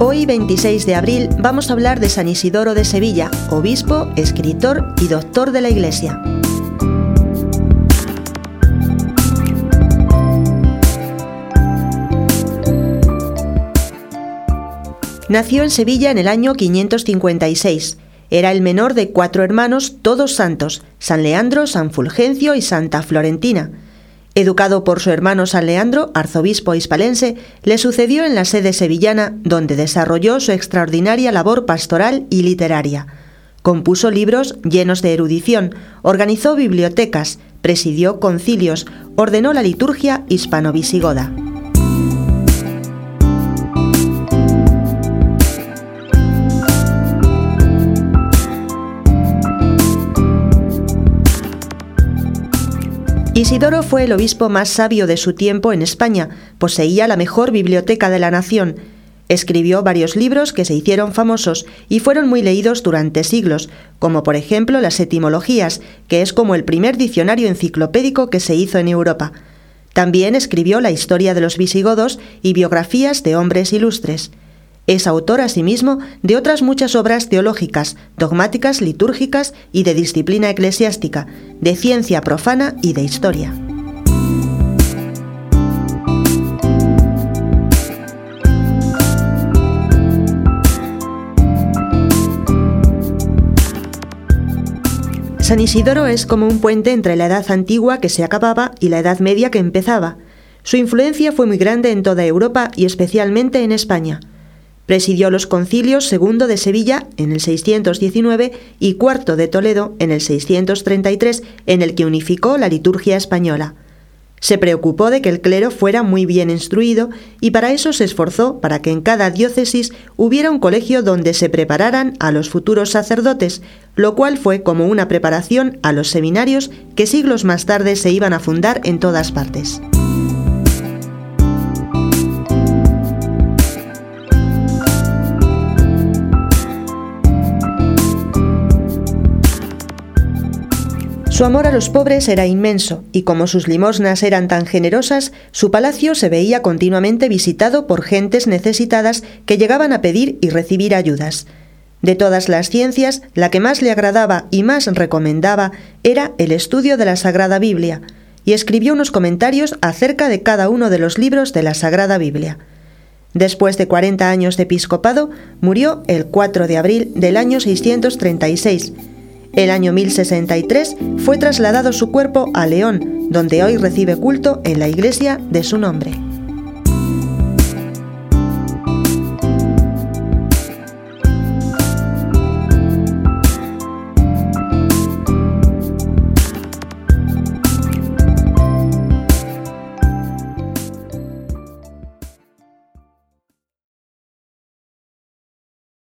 Hoy, 26 de abril, vamos a hablar de San Isidoro de Sevilla, obispo, escritor y doctor de la Iglesia. Nació en Sevilla en el año 556. Era el menor de cuatro hermanos, todos santos, San Leandro, San Fulgencio y Santa Florentina. Educado por su hermano San Leandro, arzobispo hispalense, le sucedió en la sede sevillana, donde desarrolló su extraordinaria labor pastoral y literaria. Compuso libros llenos de erudición, organizó bibliotecas, presidió concilios, ordenó la liturgia hispano-visigoda. Isidoro fue el obispo más sabio de su tiempo en España, poseía la mejor biblioteca de la nación, Escribió varios libros que se hicieron famosos y fueron muy leídos durante siglos, como por ejemplo las etimologías, que es como el primer diccionario enciclopédico que se hizo en Europa. También escribió la historia de los visigodos y biografías de hombres ilustres. Es autor asimismo de otras muchas obras teológicas, dogmáticas, litúrgicas y de disciplina eclesiástica, de ciencia profana y de historia. San Isidoro es como un puente entre la edad antigua que se acababa y la edad media que empezaba. Su influencia fue muy grande en toda Europa y especialmente en España. Presidió los concilios segundo de Sevilla en el 619 y cuarto de Toledo en el 633, en el que unificó la liturgia española. Se preocupó de que el clero fuera muy bien instruido y para eso se esforzó para que en cada diócesis hubiera un colegio donde se prepararan a los futuros sacerdotes, lo cual fue como una preparación a los seminarios que siglos más tarde se iban a fundar en todas partes. Su amor a los pobres era inmenso, y como sus limosnas eran tan generosas, su palacio se veía continuamente visitado por gentes necesitadas que llegaban a pedir y recibir ayudas. De todas las ciencias, la que más le agradaba y más recomendaba era el estudio de la Sagrada Biblia, y escribió unos comentarios acerca de cada uno de los libros de la Sagrada Biblia. Después de 40 años de episcopado, murió el 4 de abril del año 636, el año 1063 fue trasladado su cuerpo a León, donde hoy recibe culto en la iglesia de su nombre.